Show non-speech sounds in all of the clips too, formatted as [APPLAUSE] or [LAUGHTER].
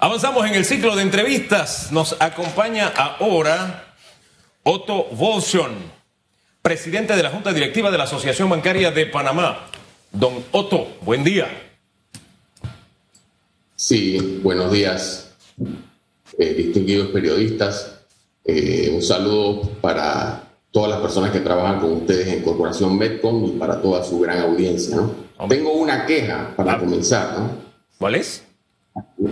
Avanzamos en el ciclo de entrevistas. Nos acompaña ahora Otto Volson, presidente de la Junta Directiva de la Asociación Bancaria de Panamá. Don Otto, buen día. Sí, buenos días, eh, distinguidos periodistas. Eh, un saludo para todas las personas que trabajan con ustedes en Corporación Medcom y para toda su gran audiencia. ¿no? Tengo una queja para ah. comenzar. ¿no? ¿Cuál es?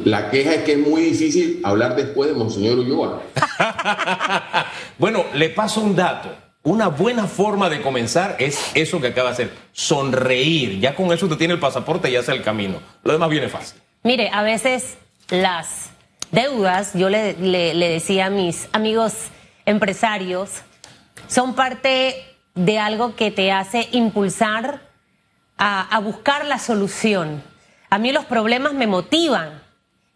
La queja es que es muy difícil hablar después de Monseñor Ulloa. [LAUGHS] bueno, le paso un dato. Una buena forma de comenzar es eso que acaba de hacer, sonreír. Ya con eso usted tiene el pasaporte y hace el camino. Lo demás viene fácil. Mire, a veces las deudas, yo le, le decía a mis amigos empresarios, son parte de algo que te hace impulsar a, a buscar la solución. A mí los problemas me motivan,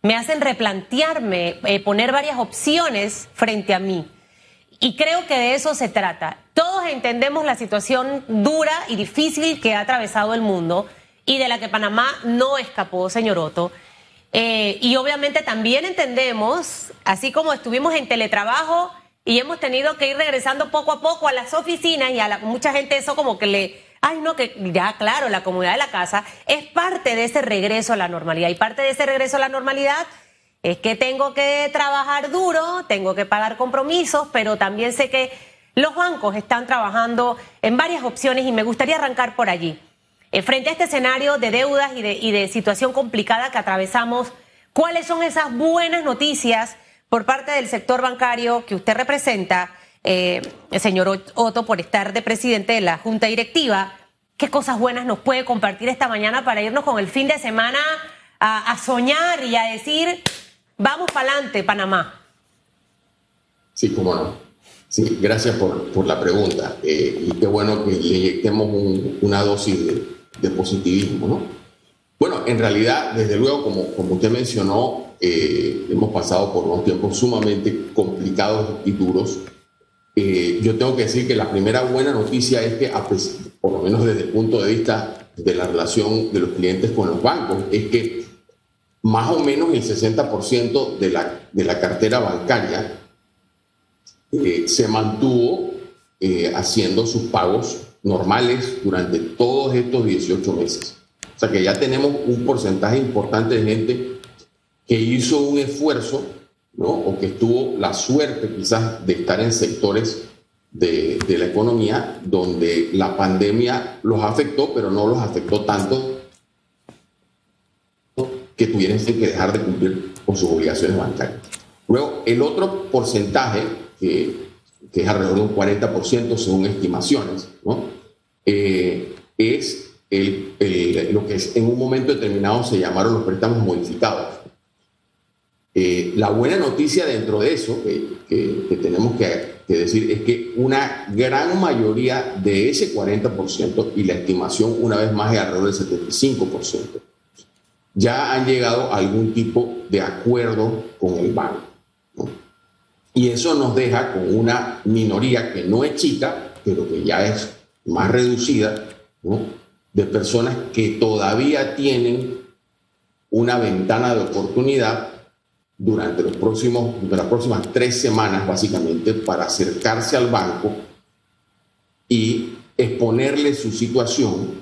me hacen replantearme, eh, poner varias opciones frente a mí. Y creo que de eso se trata. Todos entendemos la situación dura y difícil que ha atravesado el mundo y de la que Panamá no escapó, señor Otto. Eh, y obviamente también entendemos, así como estuvimos en teletrabajo y hemos tenido que ir regresando poco a poco a las oficinas y a la, mucha gente eso como que le, ay no, que ya claro, la comunidad de la casa es parte de ese regreso a la normalidad y parte de ese regreso a la normalidad es que tengo que trabajar duro, tengo que pagar compromisos, pero también sé que los bancos están trabajando en varias opciones y me gustaría arrancar por allí. Eh, frente a este escenario de deudas y de, y de situación complicada que atravesamos, ¿cuáles son esas buenas noticias? por parte del sector bancario que usted representa, eh, el señor Otto, por estar de presidente de la Junta Directiva, ¿qué cosas buenas nos puede compartir esta mañana para irnos con el fin de semana a, soñar y a decir, vamos para adelante, Panamá? Sí, cómo no. Sí, gracias por, la pregunta. Eh, y qué bueno que le inyectemos una dosis de, de positivismo, ¿no? Bueno, en realidad, desde luego, como, como usted mencionó, eh, hemos pasado por unos tiempos sumamente complicados y duros. Eh, yo tengo que decir que la primera buena noticia es que, por lo menos desde el punto de vista de la relación de los clientes con los bancos, es que más o menos el 60% de la, de la cartera bancaria eh, se mantuvo haciendo sus pagos normales durante todos estos 18 meses. O sea que ya tenemos un porcentaje importante de gente que hizo un esfuerzo, ¿no? O que tuvo la suerte quizás de estar en sectores de, de la economía donde la pandemia los afectó, pero no los afectó tanto que tuvieran que dejar de cumplir con sus obligaciones bancarias. Luego, el otro porcentaje, que, que es alrededor de un 40% según estimaciones, ¿no? Eh, es el, lo que en un momento determinado se llamaron los préstamos modificados. Eh, la buena noticia dentro de eso que, tenemos que, decir es que una gran mayoría de ese 40% y la estimación una vez más es alrededor del 75%, ya han llegado a algún tipo de acuerdo con el banco. Y eso nos deja con una minoría que no es chica, pero que ya es más reducida, de personas que todavía tienen una ventana de oportunidad durante, los próximos, las próximas tres semanas, básicamente, para acercarse al banco y exponerle su situación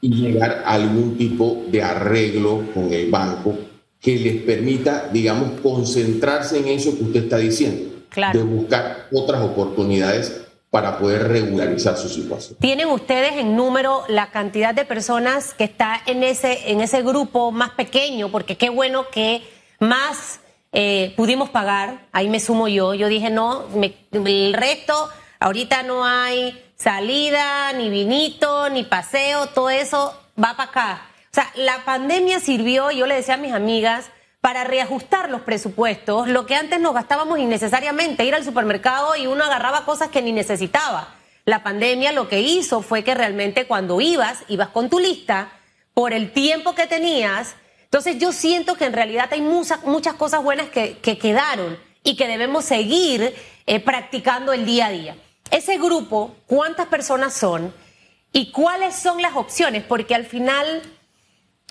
y llegar a algún tipo de arreglo con el banco que les permita, digamos, concentrarse en eso que usted está diciendo, de buscar otras oportunidades para poder regularizar su situación. ¿Tienen ustedes en número la cantidad de personas que está en ese, en ese grupo más pequeño? Porque qué bueno que más eh, pudimos pagar, ahí me sumo yo, yo dije, no, el resto, ahorita no hay salida, ni vinito, ni paseo, todo eso va para acá. O sea, la pandemia sirvió, yo le decía a mis amigas, para reajustar los presupuestos, lo que antes nos gastábamos innecesariamente, ir al supermercado y uno agarraba cosas que ni necesitaba. La pandemia lo que hizo fue que realmente cuando ibas, ibas con tu lista, por el tiempo que tenías, entonces yo siento que en realidad hay muchas, muchas cosas buenas que, quedaron y que debemos seguir eh, practicando el día a día. Ese grupo, ¿cuántas personas son? ¿Y cuáles son las opciones? Porque al final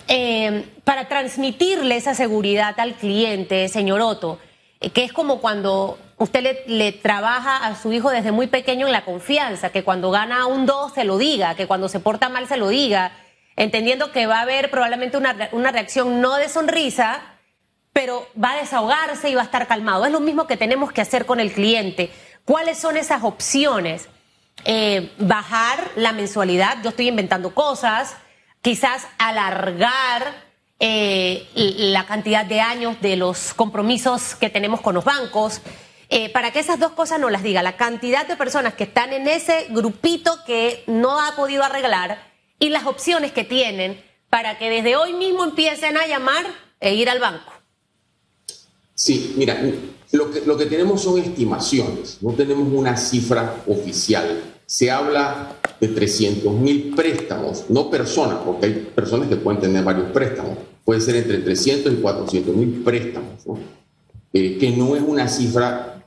eh, para transmitirle esa seguridad al cliente, señor Otto, eh, que es como cuando usted le, le, trabaja a su hijo desde muy pequeño en la confianza, que cuando gana un 2 se lo diga, que cuando se porta mal se lo diga, entendiendo que va a haber probablemente una, una reacción no de sonrisa, pero va a desahogarse y va a estar calmado. Es lo mismo que tenemos que hacer con el cliente. ¿Cuáles son esas opciones? Eh, bajar la mensualidad, yo estoy inventando cosas, quizás alargar eh, la cantidad de años de los compromisos que tenemos con los bancos. Eh, para que esas dos cosas no las diga, la cantidad de personas que están en ese grupito que no ha podido arreglar y las opciones que tienen para que desde hoy mismo empiecen a llamar e ir al banco. Sí, mira, lo que, lo que tenemos son estimaciones, no tenemos una cifra oficial. Se habla de 300 mil préstamos, no personas, porque hay personas que pueden tener varios préstamos. Puede ser entre 300 y 400 mil préstamos, ¿no? Eh, que no es una cifra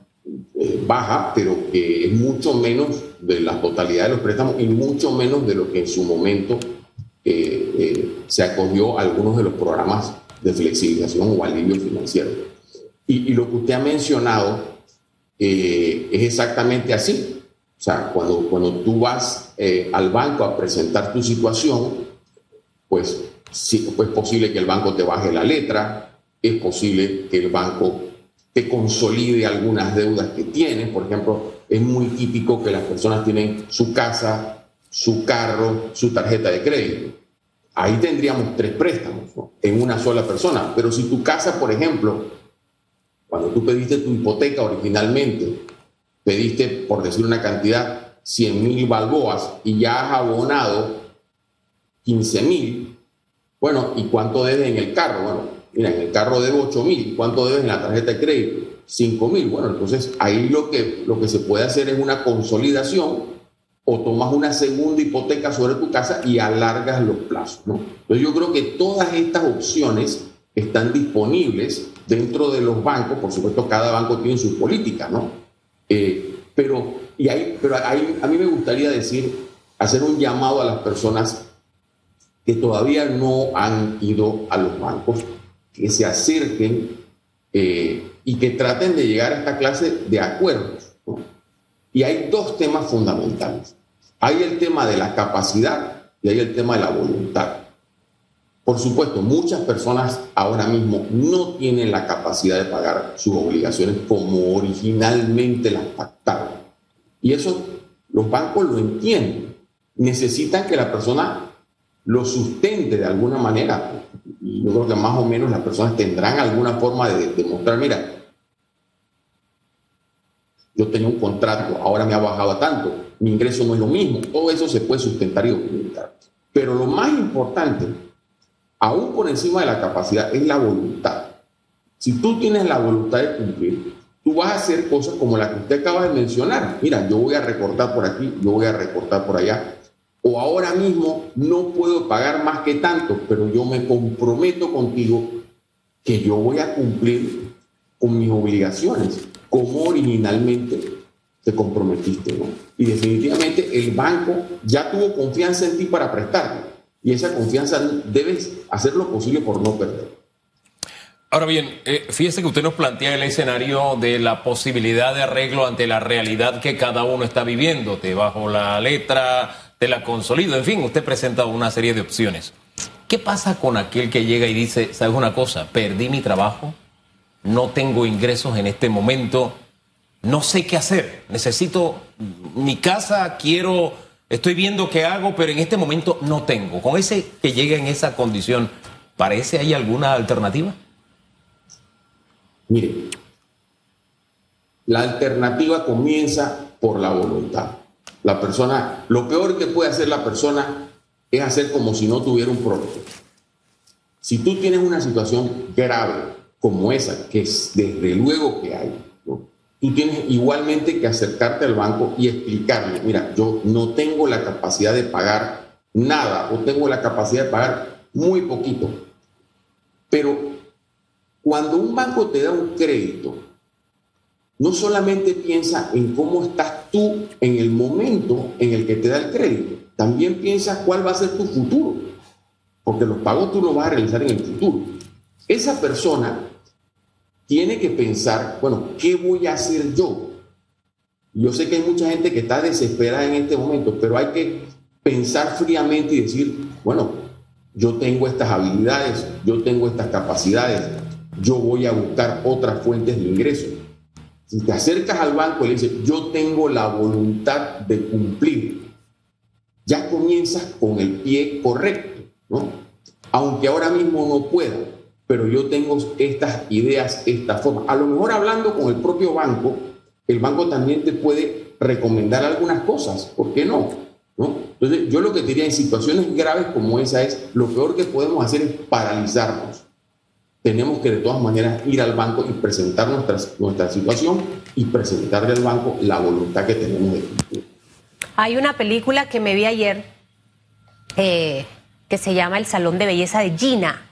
eh, baja, pero que es mucho menos de la totalidad de los préstamos y mucho menos de lo que en su momento eh, se acogió a algunos de los programas de flexibilización o alivio financiero. Y, lo que usted ha mencionado es exactamente así. O sea, cuando, cuando tú vas al banco a presentar tu situación, pues sí, pues es posible que el banco te baje la letra, es posible que el banco te consolide algunas deudas que tienes. Por ejemplo, es muy típico que las personas tienen su casa, su carro, su tarjeta de crédito. Ahí tendríamos tres préstamos en una sola persona. Pero si tu casa, por ejemplo, cuando tú pediste tu hipoteca originalmente, pediste, por decir una cantidad, 100 mil balboas y ya has abonado 15 mil, bueno, ¿y cuánto debes en el carro? Bueno, mira, en el carro debo 8 mil, ¿cuánto debes en la tarjeta de crédito? 5 mil. Bueno, entonces ahí lo que, lo que se puede hacer es una consolidación o tomas una segunda hipoteca sobre tu casa y alargas los plazos. ¿no? Entonces yo creo que todas estas opciones están disponibles dentro de los bancos, por supuesto cada banco tiene su política, ¿no? Eh, pero y ahí, pero ahí a mí me gustaría decir, hacer un llamado a las personas que todavía no han ido a los bancos, que se acerquen eh, y que traten de llegar a esta clase de acuerdos. Y hay dos temas fundamentales. Hay el tema de la capacidad y hay el tema de la voluntad. Por supuesto, muchas personas ahora mismo no tienen la capacidad de pagar sus obligaciones como originalmente las pactaron. Y eso los bancos lo entienden. Necesitan que la persona lo sustente de alguna manera. Y yo creo que más o menos las personas tendrán alguna forma de demostrar, mira, yo tenía un contrato, ahora me ha bajado a tanto, mi ingreso no es lo mismo, todo eso se puede sustentar y documentar. Pero lo más importante, aún por encima de la capacidad, es la voluntad. Si tú tienes la voluntad de cumplir, tú vas a hacer cosas como la que usted acaba de mencionar. Mira, yo voy a recortar por aquí, yo voy a recortar por allá. O ahora mismo no puedo pagar más que tanto, pero yo me comprometo contigo que yo voy a cumplir con mis obligaciones como originalmente te comprometiste. ¿no? Y definitivamente el banco ya tuvo confianza en ti para prestarte. Y esa confianza debes hacer lo posible por no perder. Ahora bien, eh, fíjese que usted nos plantea el escenario de la posibilidad de arreglo ante la realidad que cada uno está viviendo. Te bajo la letra, te la consolido, en fin, usted presenta una serie de opciones. ¿Qué pasa con aquel que llega y dice, sabes una cosa, perdí mi trabajo, no tengo ingresos en este momento, no sé qué hacer, necesito mi casa, quiero, estoy viendo qué hago, pero en este momento no tengo. Con ese que llega en esa condición, ¿parece hay alguna alternativa? Mire, la alternativa comienza por la voluntad. La persona, lo peor que puede hacer la persona es hacer como si no tuviera un problema. Si tú tienes una situación grave como esa, que es desde luego que hay, tú tienes igualmente que acercarte al banco y explicarle, mira, yo no tengo la capacidad de pagar nada o tengo la capacidad de pagar muy poquito. Pero cuando un banco te da un crédito, no solamente piensa en cómo estás tú en el momento en el que te da el crédito, también piensa cuál va a ser tu futuro. porque los pagos tú los vas a realizar en el futuro. Esa persona tiene que pensar, bueno, ¿qué voy a hacer yo? Yo sé que hay mucha gente que está desesperada en este momento, pero hay que pensar fríamente y decir, bueno, yo tengo estas habilidades, yo tengo estas capacidades, yo voy a buscar otras fuentes de ingresos. Si te acercas al banco y le dices, yo tengo la voluntad de cumplir, ya comienzas con el pie correcto, ¿no? Aunque ahora mismo no pueda, pero yo tengo estas ideas, esta forma. A lo mejor hablando con el propio banco, el banco también te puede recomendar algunas cosas, ¿por qué no? ¿No? Entonces, yo lo que diría en situaciones graves como esa es, lo peor que podemos hacer es paralizarnos tenemos que de todas maneras ir al banco y presentar nuestra, nuestra situación y presentarle al banco la voluntad que tenemos de cumplir. Hay una película que me vi ayer eh, que se llama El Salón de Belleza de Gina,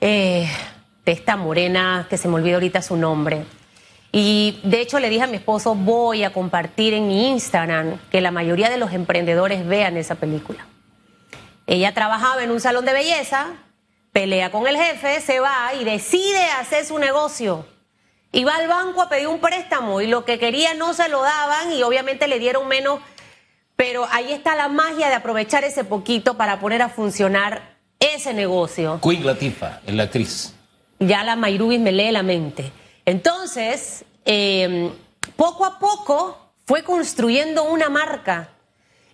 eh, de esta morena que se me olvidó ahorita su nombre. Y de hecho le dije a mi esposo, voy a compartir en mi Instagram que la mayoría de los emprendedores vean esa película. Ella trabajaba en un salón de belleza, pelea con el jefe, se va y decide hacer su negocio. Y va al banco a pedir un préstamo y lo que quería no se lo daban y obviamente le dieron menos. Pero ahí está la magia de aprovechar ese poquito para poner a funcionar ese negocio. Queen Latifa, la actriz. Ya la Mayrubis me lee la mente. Entonces, em, poco a poco fue construyendo una marca.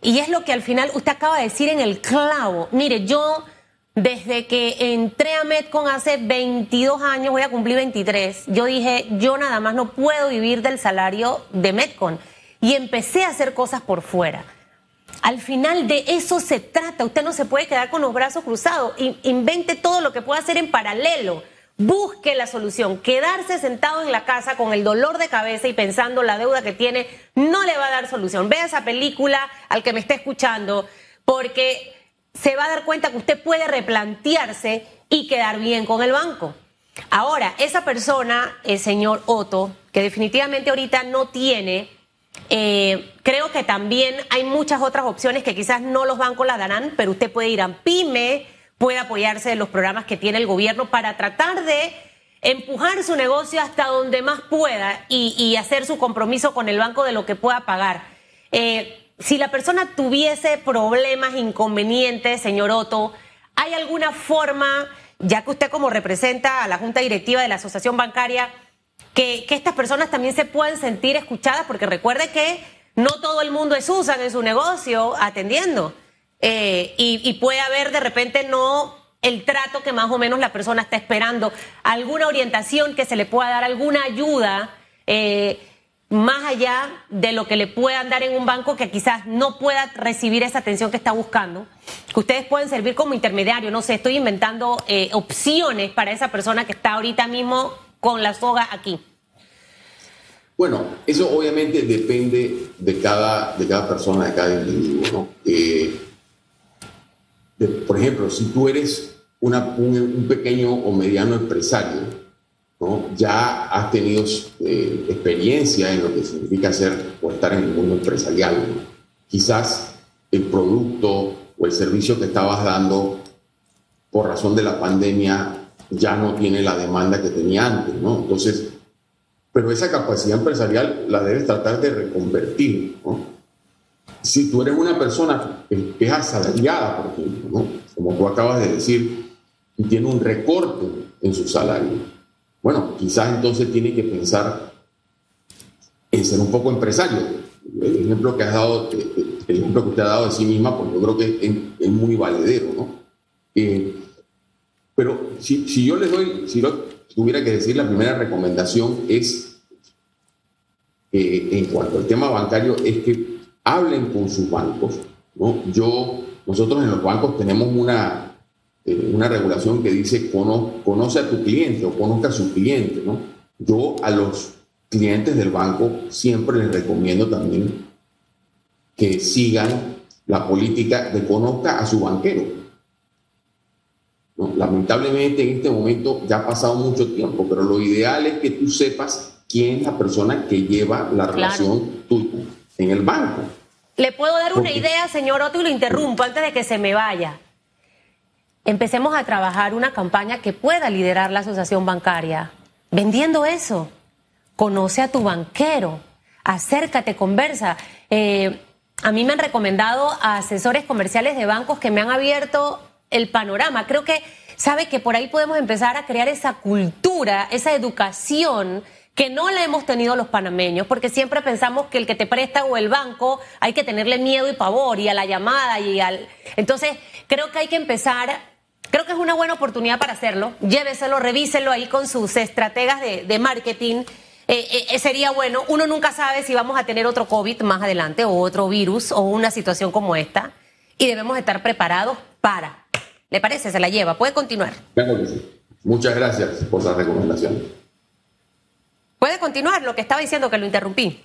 Y es lo que al final usted acaba de decir en el clavo. Mire, yo desde que entré a Metcon hace 22 años, voy a cumplir 23, yo dije, yo nada más no puedo vivir del salario de Metcon. Y empecé a hacer cosas por fuera. Al final de eso se trata. Usted no se puede quedar con los brazos cruzados. Invente todo lo que pueda hacer en paralelo. Busque la solución. Quedarse sentado en la casa con el dolor de cabeza y pensando la deuda que tiene no le va a dar solución. Vea esa película al que me esté escuchando, porque se va a dar cuenta que usted puede replantearse y quedar bien con el banco. Ahora, esa persona, el señor Otto, que definitivamente ahorita no tiene, eh, creo que también hay muchas otras opciones que quizás no los bancos la darán, pero usted puede ir a PYME, puede apoyarse en los programas que tiene el gobierno para tratar de empujar su negocio hasta donde más pueda y, hacer su compromiso con el banco de lo que pueda pagar. Eh, si la persona tuviese problemas, inconvenientes, señor Otto, ¿hay alguna forma, ya que usted como representa a la Junta Directiva de la Asociación Bancaria, que, estas personas también se puedan sentir escuchadas? Porque recuerde que no todo el mundo es usan en su negocio atendiendo. Eh, y, puede haber de repente no el trato que más o menos la persona está esperando, alguna orientación que se le pueda dar, alguna ayuda. Eh, más allá de lo que le puedan dar en un banco que quizás no pueda recibir esa atención que está buscando, que ustedes pueden servir como intermediario, no sé, estoy inventando eh, opciones para esa persona que está ahorita mismo con la soga aquí. Bueno, eso obviamente depende de cada, de cada persona, de cada individuo, ¿no? Eh, por ejemplo, si tú eres un pequeño o mediano empresario, ya has tenido eh, experiencia en lo que significa ser o estar en el mundo empresarial. Quizás el producto o el servicio que estabas dando por razón de la pandemia ya no tiene la demanda que tenía antes, ¿no? Entonces, pero esa capacidad empresarial la debes tratar de reconvertir, Si tú eres una persona que es asalariada, por ejemplo, Como tú acabas de decir, y tiene un recorte en su salario, bueno, quizás entonces tiene que pensar en ser un poco empresario. El ejemplo que has dado, el ejemplo que usted ha dado de sí misma, pues yo creo que es, muy valedero, ¿no? Eh, pero si, yo les doy, si yo tuviera que decir, la primera recomendación es, eh, en cuanto al tema bancario, es que hablen con sus bancos, ¿no? Yo, nosotros en los bancos tenemos una, eh, una regulación que dice conoce a tu cliente o conozca a su cliente, ¿no? Yo a los clientes del banco siempre les recomiendo también que sigan la política de conozca a su banquero. Lamentablemente en este momento ya ha pasado mucho tiempo, pero lo ideal es que tú sepas quién es la persona que lleva la relación tuya en el banco. Le puedo dar una idea, señor Otto, y lo interrumpo antes de que se me vaya empecemos a trabajar una campaña que pueda liderar la asociación bancaria, vendiendo eso. Conoce a tu banquero, acércate, conversa. Eh, a mí me han recomendado a asesores comerciales de bancos que me han abierto el panorama. Creo que sabe que por ahí podemos empezar a crear esa cultura, esa educación que no la hemos tenido los panameños, porque siempre pensamos que el que te presta o el banco hay que tenerle miedo y pavor y a la llamada y al... Entonces, creo que hay que empezar, creo que es una buena oportunidad para hacerlo, lléveselo, revíselo ahí con sus estrategas de, marketing. Eh, eh, sería bueno, uno nunca sabe si vamos a tener otro COVID más adelante o otro virus o una situación como esta y debemos estar preparados para. ¿Le parece? Se la lleva. Puede continuar. Muchas gracias por la recomendación. Puede continuar lo que estaba diciendo que lo interrumpí.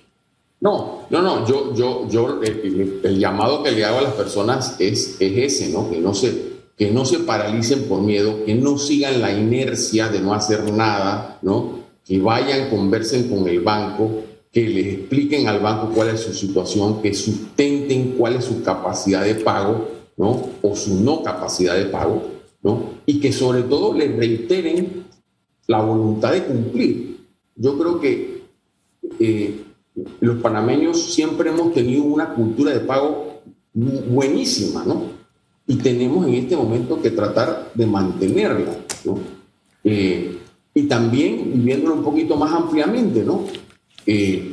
No, no, no, yo, yo, yo, el, llamado que le hago a las personas es, es ese, ¿no? Que no, se, que no se paralicen por miedo, que no sigan la inercia de no hacer nada, ¿no? Que vayan, conversen con el banco, que les expliquen al banco cuál es su situación, que sustenten cuál es su capacidad de pago, ¿no? O su no capacidad de pago, ¿no? Y que sobre todo les reiteren la voluntad de cumplir yo creo que eh, los panameños siempre hemos tenido una cultura de pago buenísima, ¿no? Y tenemos en este momento que tratar de mantenerla, ¿no? Eh, y también viviéndolo un poquito más ampliamente, ¿no? Eh,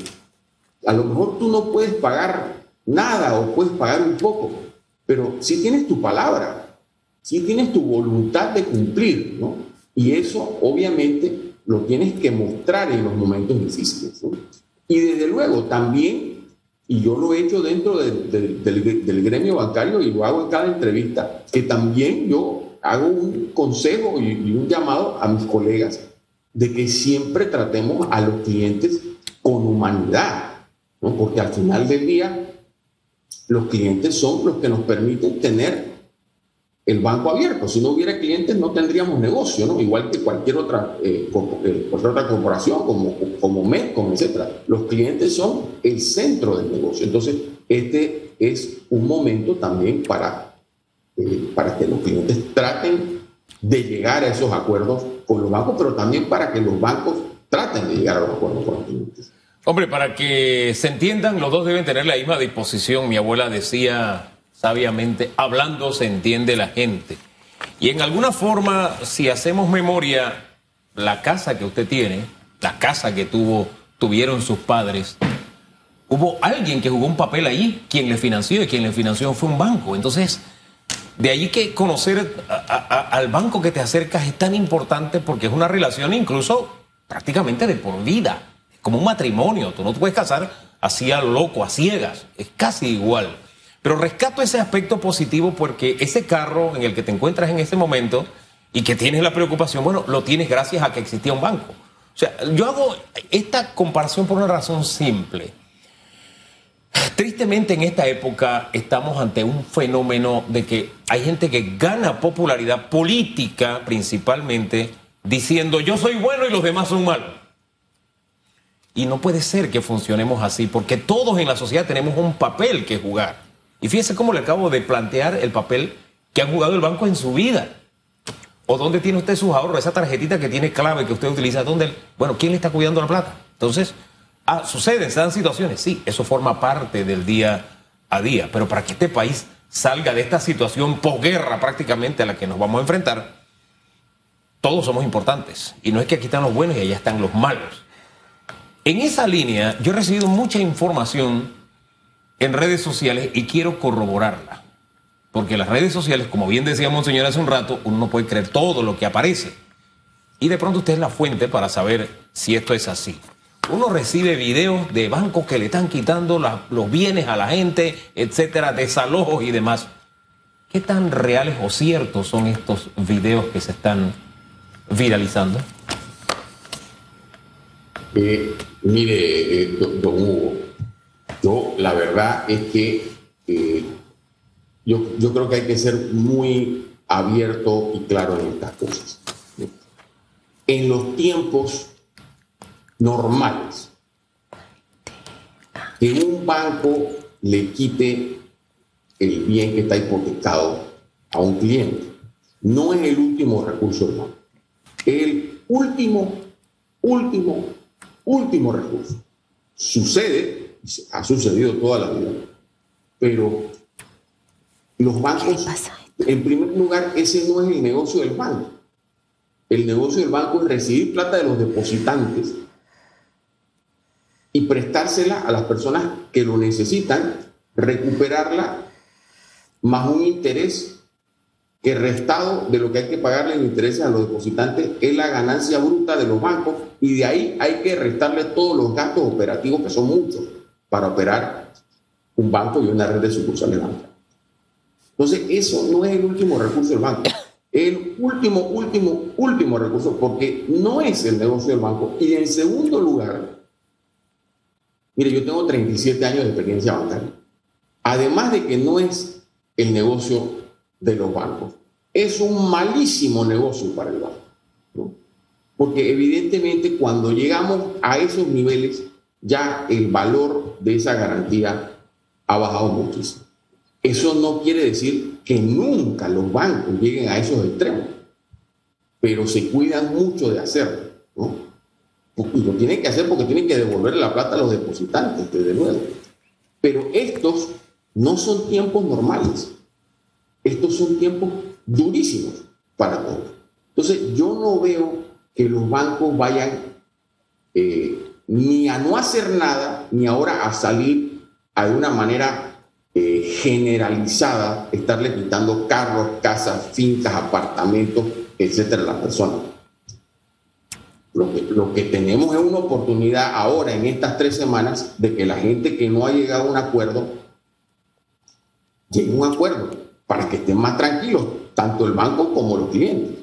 a lo mejor tú no puedes pagar nada o puedes pagar un poco, pero si tienes tu palabra, si tienes tu voluntad de cumplir, ¿no? Y eso obviamente lo tienes que mostrar en los momentos difíciles. Y desde luego también, y yo lo he hecho dentro del, gremio bancario y lo hago en cada entrevista, que también yo hago un consejo y, un llamado a mis colegas de que siempre tratemos a los clientes con humanidad, porque al final del día los clientes son los que nos permiten tener el banco abierto. Si no hubiera clientes no tendríamos negocio, ¿no? Igual que cualquier otra, eh, eh, corporación como, como Medcom, etc. Los clientes son el centro del negocio. Entonces, este es un momento también para, eh, para que los clientes traten de llegar a esos acuerdos con los bancos, pero también para que los bancos traten de llegar a los acuerdos con los clientes. Hombre, para que se entiendan, los dos deben tener la misma disposición. Mi abuela decía sabiamente, hablando se entiende la gente. Y en alguna forma, si hacemos memoria, la casa que usted tiene, la casa que tuvo, tuvieron sus padres, hubo alguien que jugó un papel ahí, quien le financió y quien le financió fue un banco. Entonces, de ahí que conocer al banco que te acercas es tan importante porque es una relación incluso prácticamente de por vida, como un matrimonio. Tú no te puedes casar así a lo loco, a ciegas, es casi igual. Pero rescato ese aspecto positivo porque ese carro en el que te encuentras en ese momento y que tienes la preocupación, bueno, lo tienes gracias a que existía un banco. O sea, yo hago esta comparación por una razón simple. Tristemente en esta época estamos ante un fenómeno de que hay gente que gana popularidad política principalmente diciendo yo soy bueno y los demás son malos. Y no puede ser que funcionemos así porque todos en la sociedad tenemos un papel que jugar. Y fíjese cómo le acabo de plantear el papel que ha jugado el banco en su vida. ¿O dónde tiene usted sus ahorros? Esa tarjetita que tiene clave que usted utiliza, ¿dónde? Bueno, ¿quién le está cuidando la plata? Entonces, ah, suceden, se dan situaciones, sí, eso forma parte del día a día, pero para que este país salga de esta situación posguerra prácticamente a la que nos vamos a enfrentar, todos somos importantes. Y no es que aquí están los buenos y allá están los malos. En esa línea, yo he recibido mucha información en redes sociales y quiero corroborarla. Porque las redes sociales, como bien decíamos señor hace un rato, uno no puede creer todo lo que aparece. Y de pronto usted es la fuente para saber si esto es así. Uno recibe videos de bancos que le están quitando los bienes a la gente, etcétera, desalojos y demás. ¿Qué tan reales o ciertos son estos videos que se están viralizando? Mire, eh, don Hugo, yo, la verdad es que eh, yo, yo creo que hay que ser muy abierto y claro en estas cosas. En los tiempos normales, que un banco le quite el bien que está hipotecado a un cliente, no es el último recurso del. El último, último, último recurso. Sucede, ha sucedido toda la vida, pero los bancos, en primer lugar, ese no es el negocio del banco. El negocio del banco es recibir plata de los depositantes y prestársela a las personas que lo necesitan, recuperarla más un interés que restado de lo que hay que pagarle en intereses a los depositantes es la ganancia bruta de los bancos y de ahí hay que restarle todos los gastos operativos que son muchos para operar un banco y una red de sucursales bancarias. Entonces, eso no es el último recurso del banco. El último, último, último recurso, porque no es el negocio del banco. Y en segundo lugar, mire, yo tengo 37 años de experiencia bancaria. Además de que no es el negocio de los bancos. Es un malísimo negocio para el banco. Porque evidentemente cuando llegamos a esos niveles, ya el valor de esa garantía ha bajado muchísimo. Eso no quiere decir que nunca los bancos lleguen a esos extremos, pero se cuidan mucho de hacerlo. Y lo tienen que hacer porque tienen que devolver la plata a los depositantes, desde luego. Pero estos no son tiempos normales estos son tiempos durísimos para todos. Entonces, yo no veo que los bancos vayan eh, ni a no hacer nada, ni ahora a salir a de una manera eh, generalizada, estarle quitando carros, casas, fincas, apartamentos, etcétera, a las personas. Lo que, lo que tenemos es una oportunidad ahora, en estas tres semanas, de que la gente que no ha llegado a un acuerdo llegue a un acuerdo para que estén más tranquilos, tanto el banco como los clientes.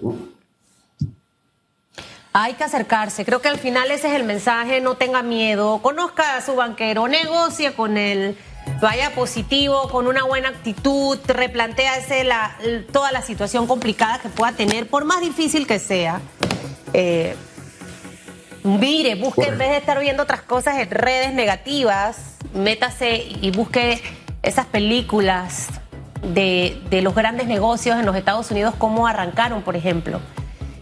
Hay que acercarse. Creo que al final ese es el mensaje. No tenga miedo. Conozca a su banquero. Negocie con él. Vaya positivo, con una buena actitud. Replantéase la, toda la situación complicada que pueda tener, por más difícil que sea. Eh, mire, busque, en vez de estar viendo otras cosas en redes negativas, métase y busque esas películas de, los grandes negocios en los Estados Unidos, cómo arrancaron, por ejemplo,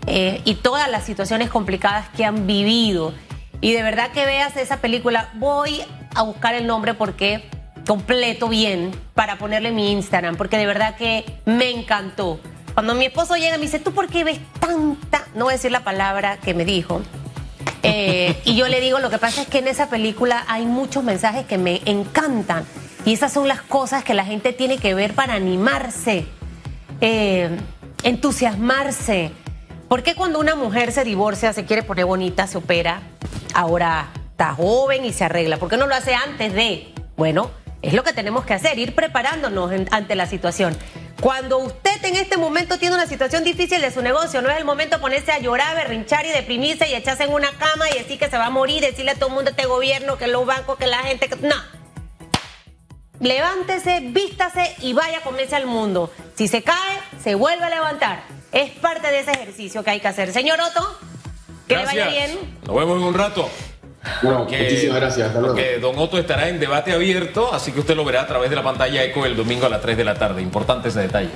eh, y todas las situaciones complicadas que han vivido. Y de verdad que veas esa película, voy a buscar el nombre porque completo bien para ponerle mi Instagram, porque de verdad que me encantó. Cuando mi esposo llega me dice, ¿tú por qué ves tanta? No voy a decir la palabra que me dijo. Eh, y yo le digo, lo que pasa es que en esa película hay muchos mensajes que me encantan. Y esas son las cosas que la gente tiene que ver para animarse, eh, entusiasmarse. ¿Por qué cuando una mujer se divorcia, se quiere poner bonita, se opera, ahora está joven y se arregla? ¿Por qué no lo hace antes de? Bueno, es lo que tenemos que hacer, ir preparándonos ante la situación. Cuando usted en este momento tiene una situación difícil de su negocio, no es el momento de ponerse a llorar, berrinchar y deprimirse y echarse en una cama y decir que se va a morir, decirle a todo el mundo este gobierno, que los bancos, que la gente... No levántese, vístase y vaya a comerse al mundo. Si se cae, se vuelve a levantar. Es parte de ese ejercicio que hay que hacer. Señor Otto, que le vaya bien. Nos vemos en un rato. muchísimas gracias. Porque Don Otto estará en debate abierto, así que usted lo verá a través de la pantalla ECO el domingo a las 3 de la tarde. Importante ese detalle.